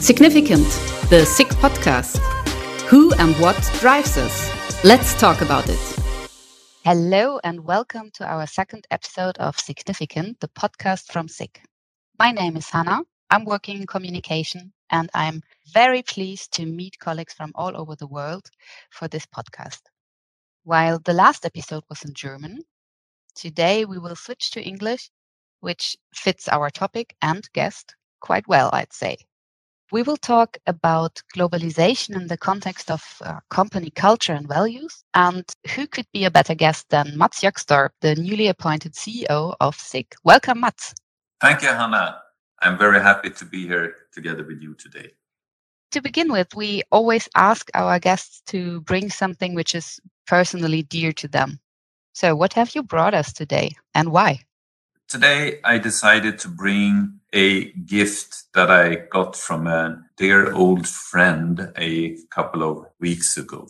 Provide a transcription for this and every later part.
Significant, the Sick podcast. Who and what drives us? Let's talk about it. Hello, and welcome to our second episode of Significant, the podcast from Sick. My name is Hannah. I'm working in communication, and I'm very pleased to meet colleagues from all over the world for this podcast. While the last episode was in German, today we will switch to English, which fits our topic and guest quite well, I'd say. We will talk about globalization in the context of uh, company culture and values. And who could be a better guest than Mats Gökstorp, the newly appointed CEO of SICK? Welcome, Mats. Thank you, Hannah. I'm very happy to be here together with you today. To begin with, we always ask our guests to bring something which is personally dear to them. So, what have you brought us today and why? Today, I decided to bring a gift that I got from a dear old friend a couple of weeks ago.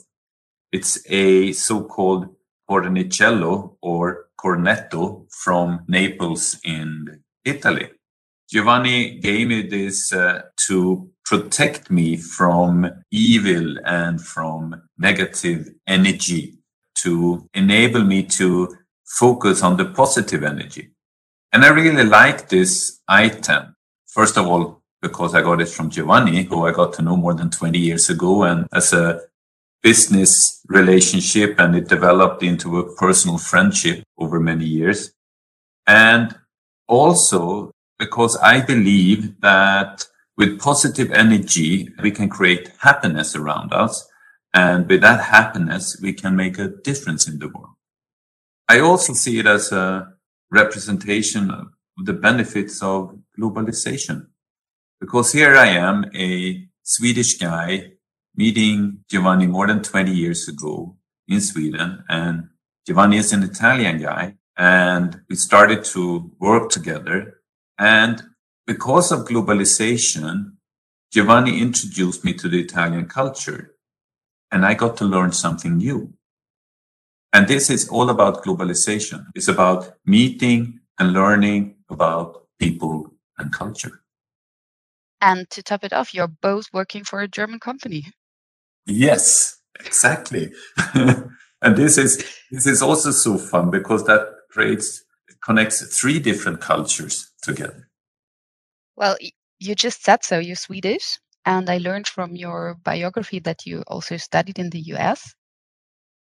It's a so-called cornicello or cornetto from Naples in Italy. Giovanni gave me this uh, to protect me from evil and from negative energy, to enable me to focus on the positive energy. And I really like this item. First of all, because I got it from Giovanni, who I got to know more than 20 years ago and as a business relationship and it developed into a personal friendship over many years. And also because I believe that with positive energy, we can create happiness around us. And with that happiness, we can make a difference in the world. I also see it as a representation of the benefits of globalization. Because here I am, a Swedish guy meeting Giovanni more than 20 years ago in Sweden. And Giovanni is an Italian guy. And we started to work together. And because of globalization, Giovanni introduced me to the Italian culture. And I got to learn something new. And this is all about globalization. It's about meeting and learning about people and culture. And to top it off, you're both working for a German company. Yes, exactly. and this is this is also so fun because that creates connects three different cultures together. Well, you just said so. You're Swedish, and I learned from your biography that you also studied in the US.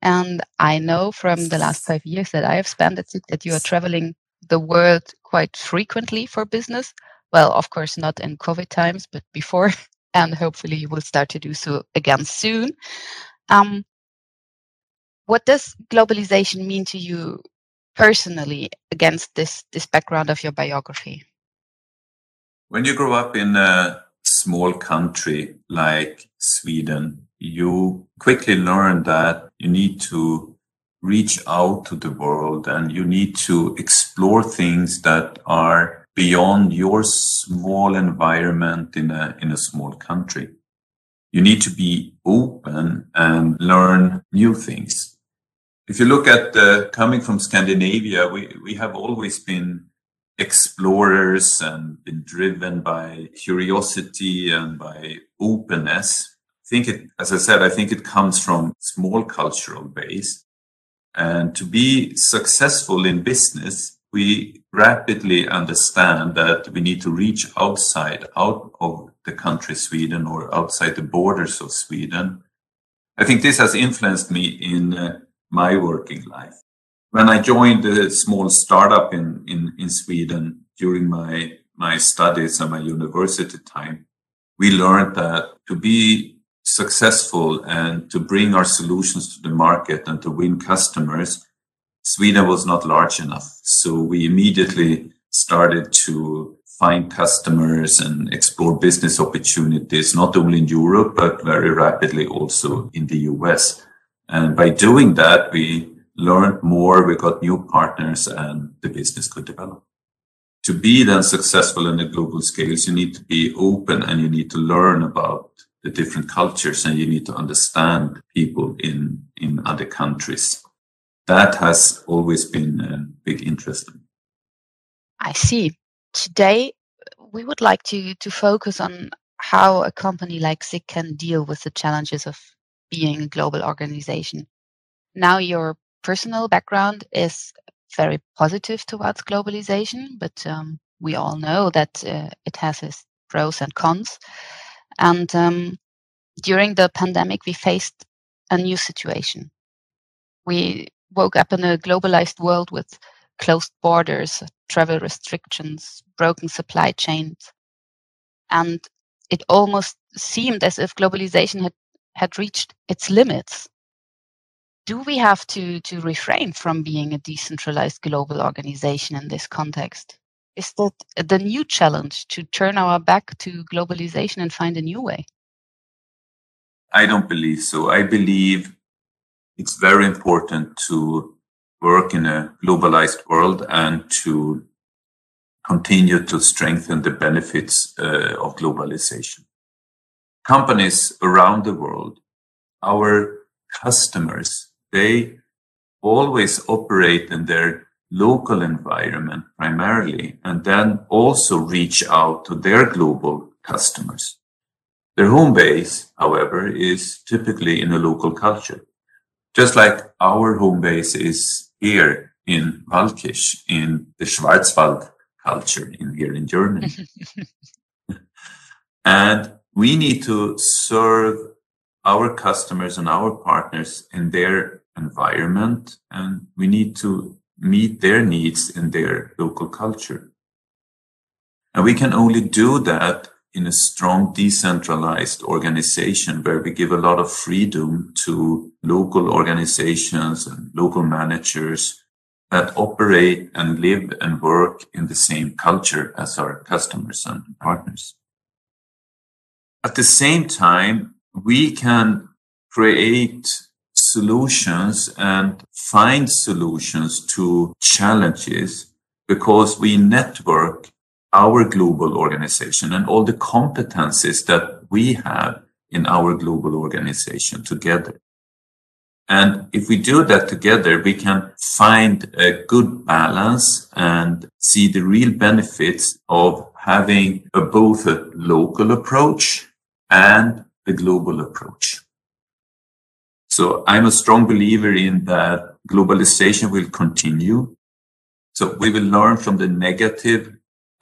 And I know from the last five years that I have spent at SICK that you are traveling the world quite frequently for business. Well, of course, not in COVID times, but before, and hopefully you will start to do so again soon. Um, what does globalization mean to you personally against this this background of your biography? When you grow up in a small country like Sweden, you quickly learn that you need to reach out to the world and you need to explore things that are beyond your small environment in a, in a small country. You need to be open and learn new things. If you look at uh, coming from Scandinavia, we, we have always been explorers and been driven by curiosity and by openness I think it, as I said, I think it comes from small cultural base. And to be successful in business, we rapidly understand that we need to reach outside, out of the country Sweden or outside the borders of Sweden. I think this has influenced me in uh, my working life. When I joined a small startup in, in, in Sweden during my, my studies and my university time, we learned that to be successful and to bring our solutions to the market and to win customers, Sweden was not large enough. So we immediately started to find customers and explore business opportunities, not only in Europe, but very rapidly also in the US. And by doing that, we learned more, we got new partners and the business could develop. To be then successful in the global scales, you need to be open and you need to learn about the different cultures and you need to understand people in, in other countries. That has always been a big interest. I see. Today, we would like to, to focus on how a company like SICK can deal with the challenges of being a global organization. Now, your personal background is very positive towards globalization, but um, we all know that uh, it has its pros and cons. And um, during the pandemic, we faced a new situation. We woke up in a globalized world with closed borders, travel restrictions, broken supply chains. And it almost seemed as if globalization had, had reached its limits. Do we have to, to refrain from being a decentralized global organization in this context? Is that the new challenge to turn our back to globalization and find a new way? I don't believe so. I believe it's very important to work in a globalized world and to continue to strengthen the benefits uh, of globalization. Companies around the world, our customers, they always operate in their local environment primarily and then also reach out to their global customers. Their home base, however, is typically in a local culture. Just like our home base is here in Waldkirch, in the Schwarzwald culture in here in Germany. and we need to serve our customers and our partners in their environment and we need to meet their needs in their local culture. And we can only do that in a strong decentralized organization where we give a lot of freedom to local organizations and local managers that operate and live and work in the same culture as our customers and partners. At the same time, we can create solutions and find solutions to challenges because we network our global organization and all the competencies that we have in our global organization together. And if we do that together, we can find a good balance and see the real benefits of having a, both a local approach and a global approach. So I'm a strong believer in that globalization will continue. So we will learn from the negative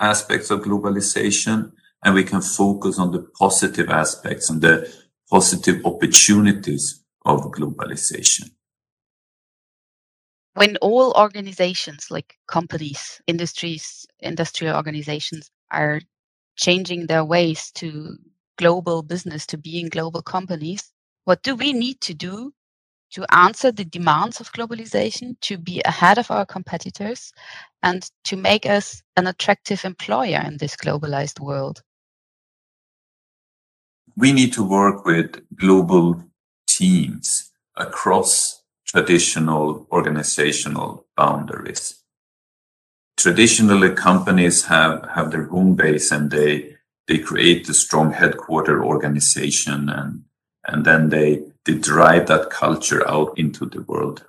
aspects of globalization and we can focus on the positive aspects and the positive opportunities of globalization. When all organizations like companies, industries, industrial organizations are changing their ways to global business, to being global companies, what do we need to do to answer the demands of globalization, to be ahead of our competitors, and to make us an attractive employer in this globalized world? We need to work with global teams across traditional organizational boundaries. Traditionally, companies have, have their home base and they, they create a strong headquarter organization and, and then they to drive that culture out into the world.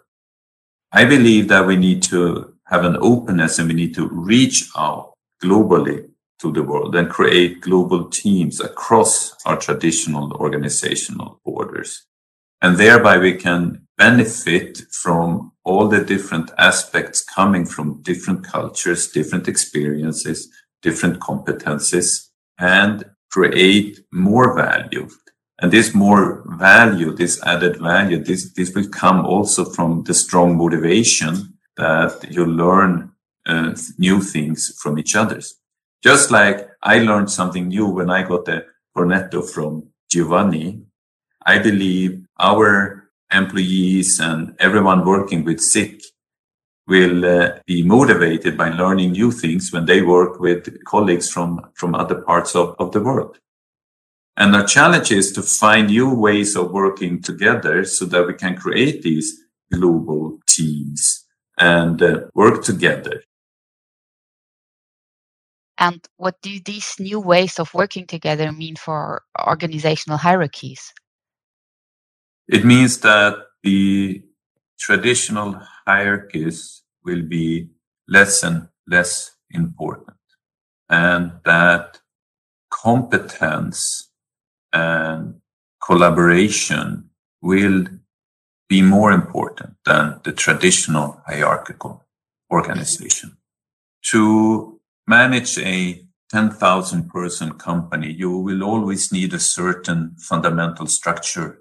I believe that we need to have an openness and we need to reach out globally to the world and create global teams across our traditional organizational borders. And thereby we can benefit from all the different aspects coming from different cultures, different experiences, different competencies and create more value and this more value, this added value, this, this will come also from the strong motivation that you learn uh, new things from each others. Just like I learned something new when I got the cornetto from Giovanni, I believe our employees and everyone working with SICK will uh, be motivated by learning new things when they work with colleagues from, from other parts of, of the world. And our challenge is to find new ways of working together so that we can create these global teams and uh, work together. And what do these new ways of working together mean for organizational hierarchies? It means that the traditional hierarchies will be less and less important and that competence and collaboration will be more important than the traditional hierarchical organization. To manage a 10,000 person company, you will always need a certain fundamental structure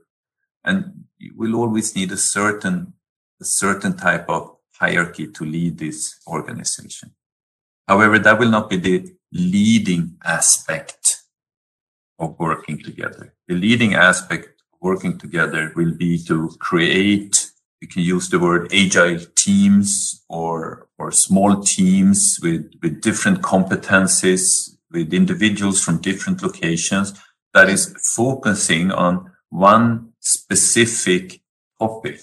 and you will always need a certain, a certain type of hierarchy to lead this organization. However, that will not be the leading aspect of working together. The leading aspect of working together will be to create, you can use the word agile teams or, or small teams with, with different competencies, with individuals from different locations that is focusing on one specific topic.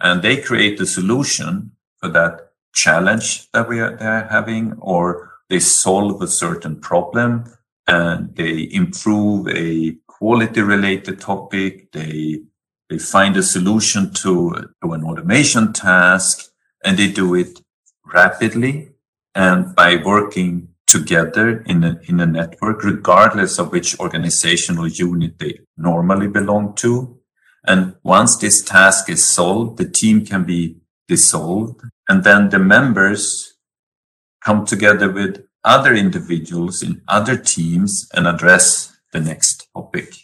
And they create a solution for that challenge that we are having, or they solve a certain problem and they improve a quality related topic. They, they find a solution to, to an automation task and they do it rapidly and by working together in a, in a network, regardless of which organizational unit they normally belong to. And once this task is solved, the team can be dissolved and then the members come together with other individuals in other teams and address the next topic.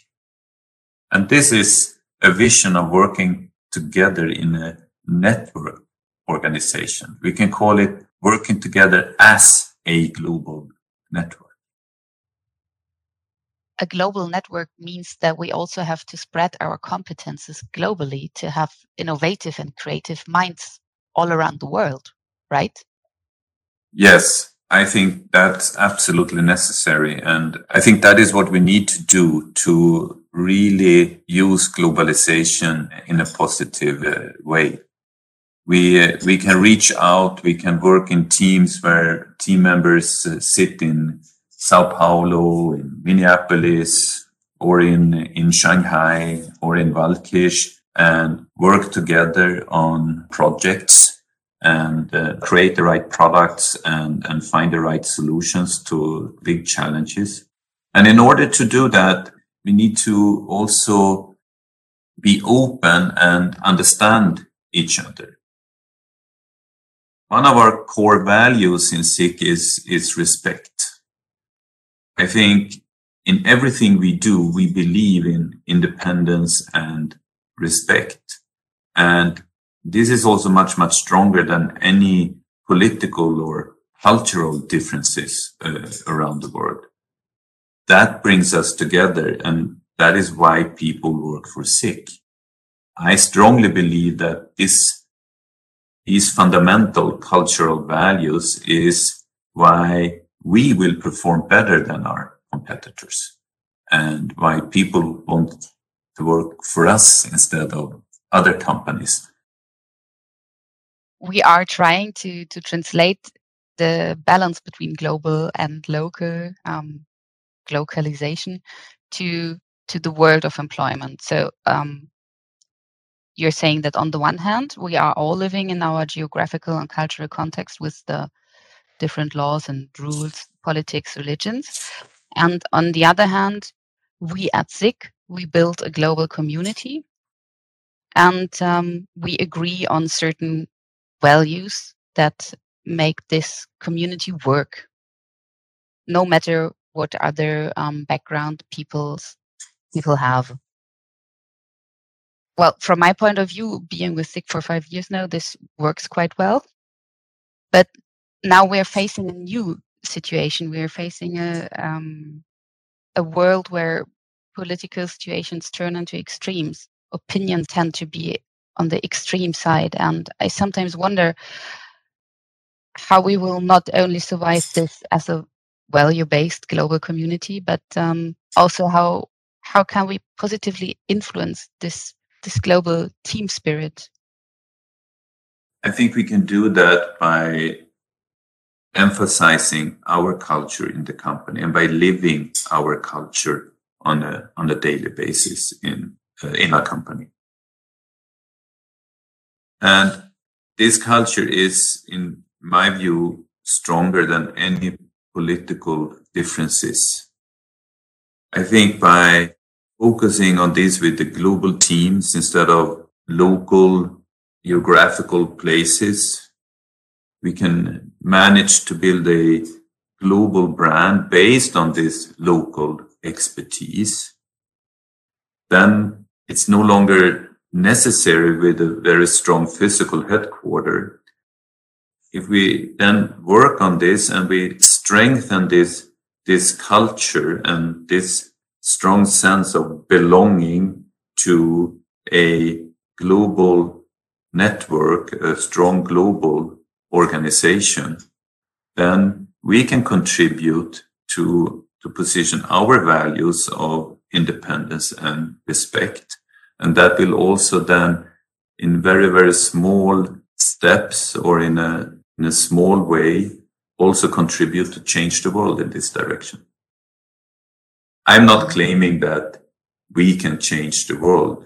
And this is a vision of working together in a network organization. We can call it working together as a global network. A global network means that we also have to spread our competences globally to have innovative and creative minds all around the world, right? Yes, I think that's absolutely necessary. And I think that is what we need to do to really use globalization in a positive uh, way. We, uh, we can reach out, we can work in teams where team members uh, sit in Sao Paulo, in Minneapolis, or in, in Shanghai, or in Waldkirch, and work together on projects and uh, create the right products and, and find the right solutions to big challenges. And in order to do that, we need to also be open and understand each other. One of our core values in SICK is, is respect. I think in everything we do, we believe in independence and respect. And this is also much, much stronger than any political or cultural differences uh, around the world. That brings us together. And that is why people work for SICK. I strongly believe that this, these fundamental cultural values is why we will perform better than our competitors and why people want to work for us instead of other companies we are trying to to translate the balance between global and local um, localization to to the world of employment. So um, you're saying that on the one hand, we are all living in our geographical and cultural context with the different laws and rules, politics, religions, and on the other hand, we at SICK we build a global community, and um, we agree on certain values that make this community work, no matter what other um, background people's people have. Well, from my point of view, being with SICK for five years now, this works quite well. But now we're facing a new situation. We're facing a um, a world where political situations turn into extremes. Opinions tend to be on the extreme side. And I sometimes wonder how we will not only survive this as a value-based global community, but um, also how how can we positively influence this this global team spirit? I think we can do that by emphasizing our culture in the company and by living our culture on a on a daily basis in uh, in our company. And this culture is, in my view, stronger than any political differences. I think by focusing on this with the global teams instead of local geographical places, we can manage to build a global brand based on this local expertise. Then it's no longer necessary with a very strong physical headquarter. If we then work on this and we strengthen this, this culture and this strong sense of belonging to a global network, a strong global organization, then we can contribute to, to position our values of independence and respect. And that will also then in very, very small steps or in a, in a small way also contribute to change the world in this direction. I'm not claiming that we can change the world,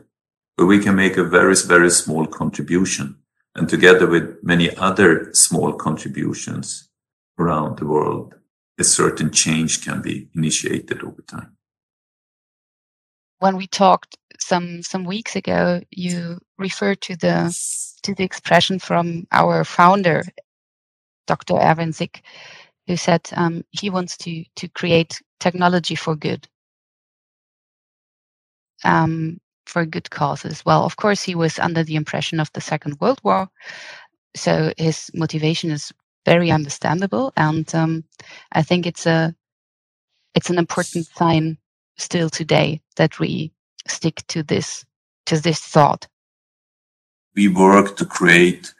but we can make a very, very small contribution. And together with many other small contributions around the world, a certain change can be initiated over time. When we talked some some weeks ago, you referred to the to the expression from our founder, Dr. Erwin Sick, who said um, he wants to to create technology for good um, for good causes. Well, of course, he was under the impression of the Second World War, so his motivation is very understandable, and um, I think it's a it's an important sign still today that we stick to this to this thought. We work to create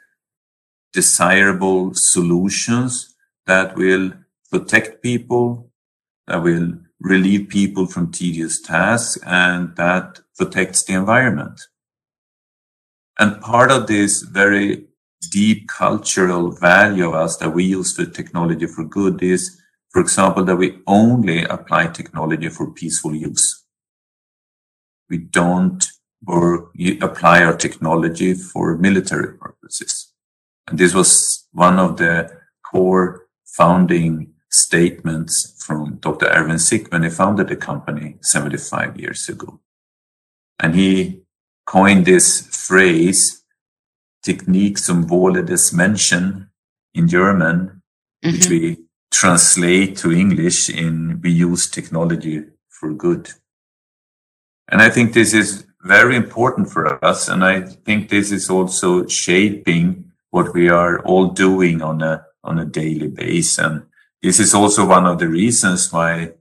desirable solutions that will protect people, that will relieve people from tedious tasks and that protects the environment. And part of this very deep cultural value of us that we use the technology for good is, for example, that we only apply technology for peaceful use. We don't or apply our technology for military purposes. And this was one of the core founding statements from Dr. Erwin Sick when he founded the company 75 years ago. And he coined this phrase, Technik zum Wohle des Menschen in German, mm-hmm. which we translate to English in we use technology for good. And I think this is very important for us. And I think this is also shaping what we are all doing on a, on a daily basis. And this is also one of the reasons why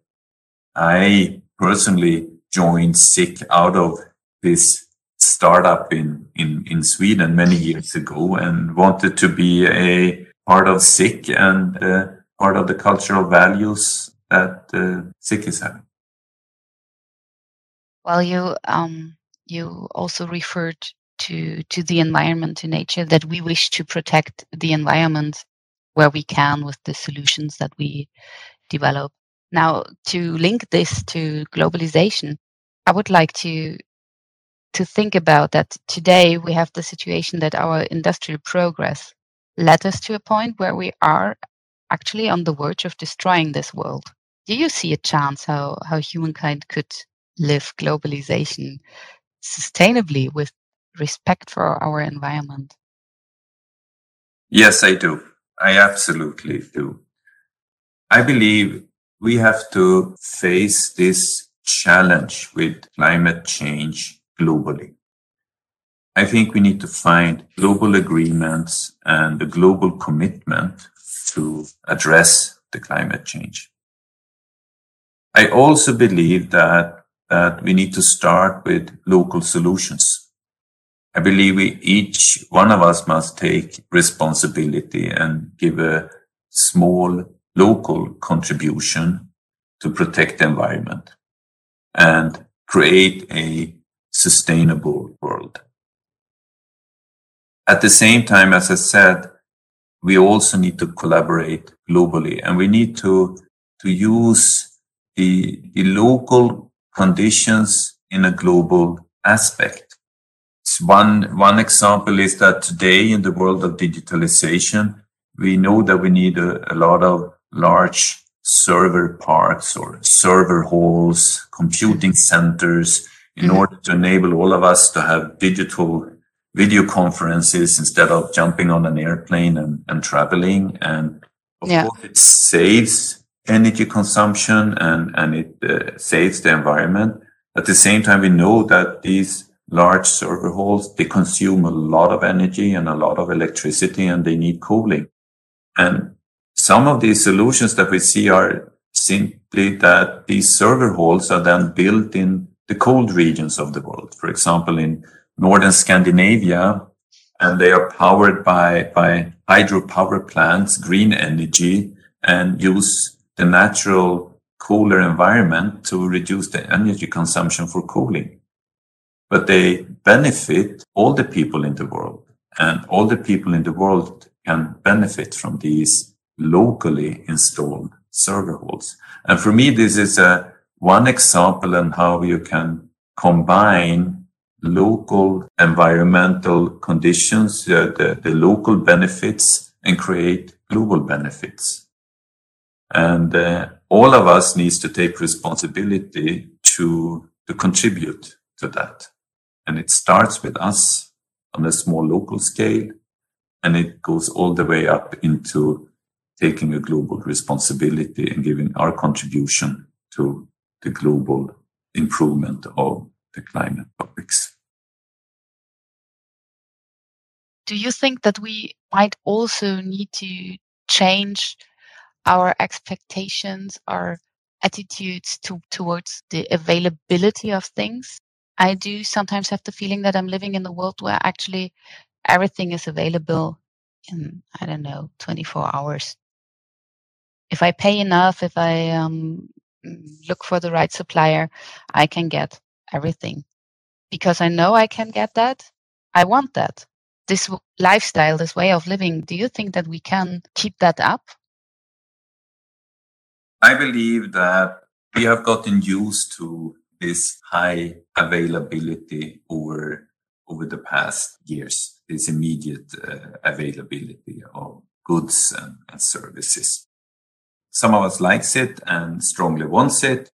I personally joined SICK out of this startup in, in, in Sweden many years ago and wanted to be a part of SICK and uh, part of the cultural values that uh, SICK is having. Well, you um, you also referred to to the environment, to nature, that we wish to protect the environment where we can with the solutions that we develop. Now, to link this to globalization, I would like to to think about that today we have the situation that our industrial progress led us to a point where we are actually on the verge of destroying this world. Do you see a chance how, how humankind could live globalization sustainably with respect for our environment? Yes, I do. I absolutely do. I believe we have to face this challenge with climate change globally. I think we need to find global agreements and a global commitment to address the climate change. I also believe that, that we need to start with local solutions. I believe we each one of us must take responsibility and give a small local contribution to protect the environment and create a sustainable world. At the same time, as I said, we also need to collaborate globally and we need to, to use the, the local conditions in a global aspect one, one example is that today in the world of digitalization, we know that we need a, a lot of large server parks or server halls, computing centers in mm-hmm. order to enable all of us to have digital video conferences instead of jumping on an airplane and, and traveling. And of yeah. course, it saves energy consumption and, and it uh, saves the environment. At the same time, we know that these large server halls, they consume a lot of energy and a lot of electricity and they need cooling. And some of these solutions that we see are simply that these server halls are then built in the cold regions of the world. For example, in northern Scandinavia, and they are powered by, by hydropower plants, green energy, and use the natural cooler environment to reduce the energy consumption for cooling. But they benefit all the people in the world, and all the people in the world can benefit from these locally installed server halls. And for me, this is a one example on how you can combine local environmental conditions, uh, the, the local benefits and create global benefits. And uh, all of us needs to take responsibility to, to contribute to that. And it starts with us on a small local scale and it goes all the way up into taking a global responsibility and giving our contribution to the global improvement of the climate topics. Do you think that we might also need to change our expectations, our attitudes to, towards the availability of things? I do sometimes have the feeling that I'm living in a world where actually everything is available in, I don't know, 24 hours. If I pay enough, if I um, look for the right supplier, I can get everything. Because I know I can get that, I want that. This lifestyle, this way of living, do you think that we can keep that up? I believe that we have gotten used to this high availability over over the past years, this immediate uh, availability of goods and, and services. Some of us likes it and strongly wants it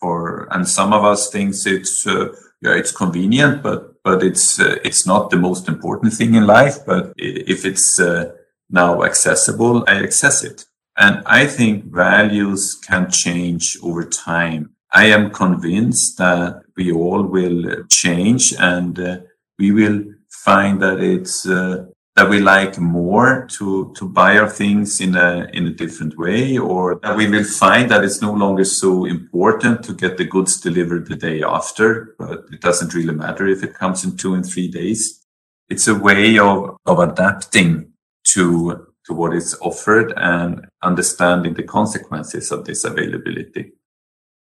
for, and some of us thinks it's, uh, yeah, it's convenient, but, but it's, uh, it's not the most important thing in life. But if it's uh, now accessible, I access it. And I think values can change over time. I am convinced that we all will change and uh, we will find that it's uh, that we like more to to buy our things in a in a different way or that we will find that it's no longer so important to get the goods delivered the day after but it doesn't really matter if it comes in two and three days it's a way of of adapting to to what is offered and understanding the consequences of this availability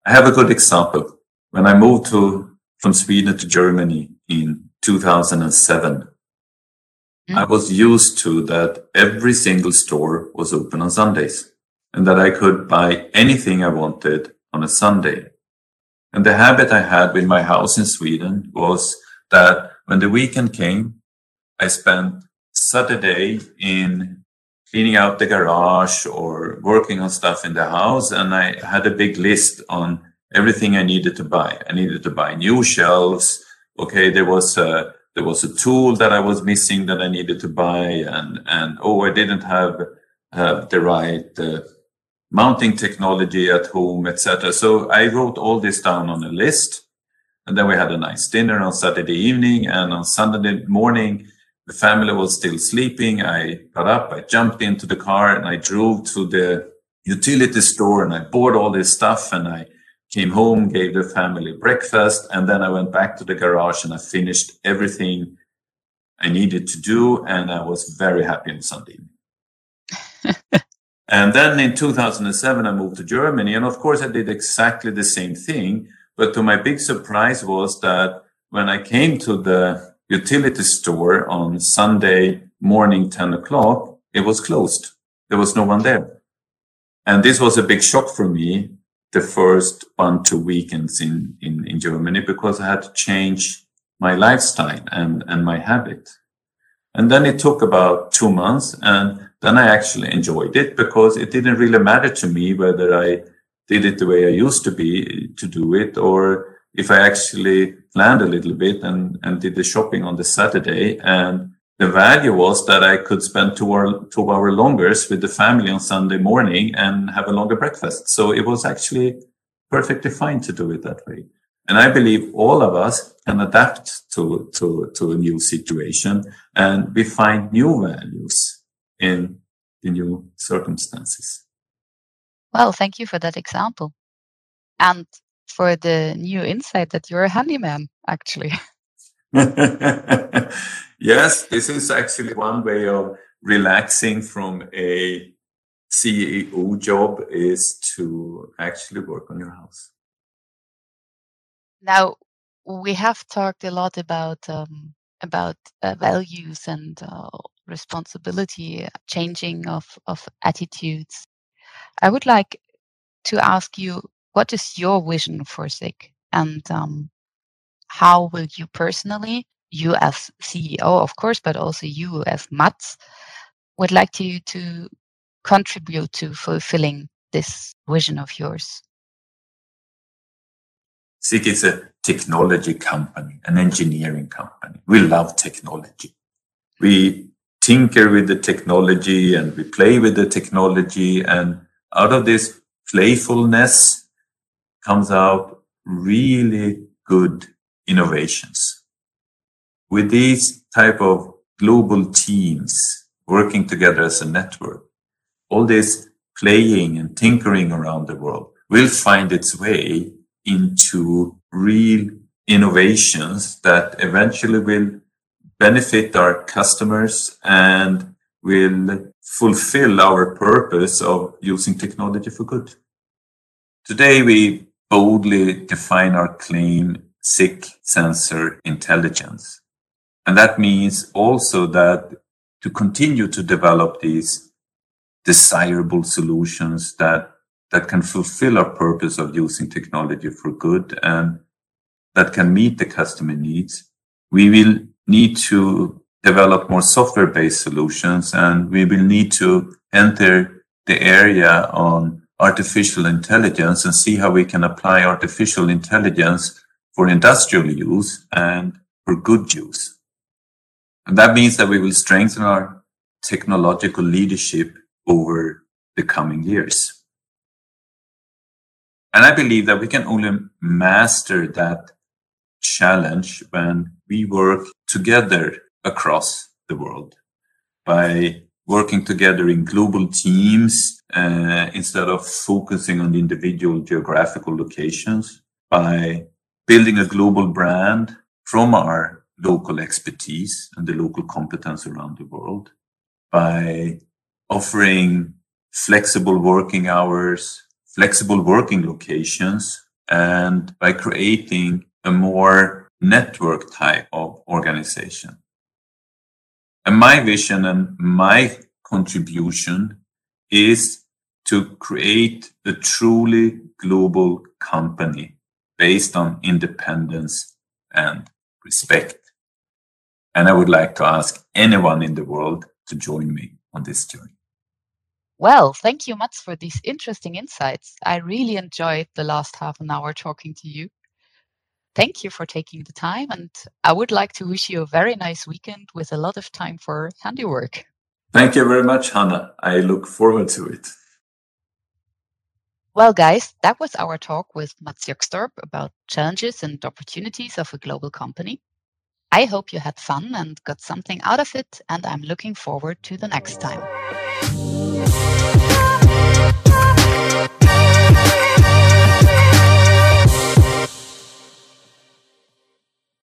i have a good example when i moved to from sweden to germany in 2007 Mm. I was used to that every single store was open on Sundays and that I could buy anything I wanted on a Sunday. And the habit I had with my house in Sweden was that when the weekend came, I spent Saturday in cleaning out the garage or working on stuff in the house. And I had a big list on everything I needed to buy. I needed to buy new shelves. Okay. There was a there was a tool that I was missing that I needed to buy, and and oh, I didn't have have the right uh, mounting technology at home, etc. So I wrote all this down on a list, and then we had a nice dinner on Saturday evening, and on Sunday morning. The family was still sleeping. I got up, I jumped into the car and I drove to the utility store and I bought all this stuff and I came home, gave the family breakfast, and then I went back to the garage and I finished everything I needed to do. And I was very happy on Sunday. and then in 2007, I moved to Germany. And of course, I did exactly the same thing. But to my big surprise was that when I came to the utility store on Sunday morning, 10 o'clock, it was closed. There was no one there. And this was a big shock for me the first one, two weekends in, in, in Germany because I had to change my lifestyle and, and my habit. And then it took about two months. And then I actually enjoyed it because it didn't really matter to me whether I did it the way I used to be to do it or if I actually planned a little bit and, and did the shopping on the Saturday. And the value was that I could spend two hour, two hour longers with the family on Sunday morning and have a longer breakfast. So it was actually perfectly fine to do it that way. And I believe all of us can adapt to, to, to a new situation and we find new values in the new circumstances. Well, thank you for that example. And for the new insight that you're a handyman, actually. yes, this is actually one way of relaxing from a CEO job is to actually work on your house. Now, we have talked a lot about um, about uh, values and uh, responsibility, changing of of attitudes. I would like to ask you, what is your vision for SICK, and um, how will you personally, you as CEO, of course, but also you as Mats, would like to to contribute to fulfilling this vision of yours? SICK is a technology company, an engineering company. We love technology. We tinker with the technology and we play with the technology. And out of this playfulness comes out really good innovations. With these type of global teams working together as a network, all this playing and tinkering around the world will find its way into real innovations that eventually will benefit our customers and will fulfill our purpose of using technology for good. Today, we boldly define our claim SICK sensor intelligence. And that means also that to continue to develop these desirable solutions that that can fulfill our purpose of using technology for good and that can meet the customer needs. We will need to develop more software based solutions and we will need to enter the area on artificial intelligence and see how we can apply artificial intelligence for industrial use and for good use. And that means that we will strengthen our technological leadership over the coming years. And I believe that we can only master that challenge when we work together across the world by working together in global teams uh, instead of focusing on individual geographical locations by building a global brand from our local expertise and the local competence around the world by offering flexible working hours, flexible working locations, and by creating a more network type of organization. And my vision and my contribution is to create a truly global company based on independence and respect. And I would like to ask anyone in the world to join me on this journey. Well, thank you much for these interesting insights. I really enjoyed the last half an hour talking to you. Thank you for taking the time, and I would like to wish you a very nice weekend with a lot of time for handiwork. Thank you very much, Hannah. I look forward to it. Well, guys, that was our talk with Mats Gökstorp about challenges and opportunities of a global company. I hope you had fun and got something out of it, and I'm looking forward to the next time.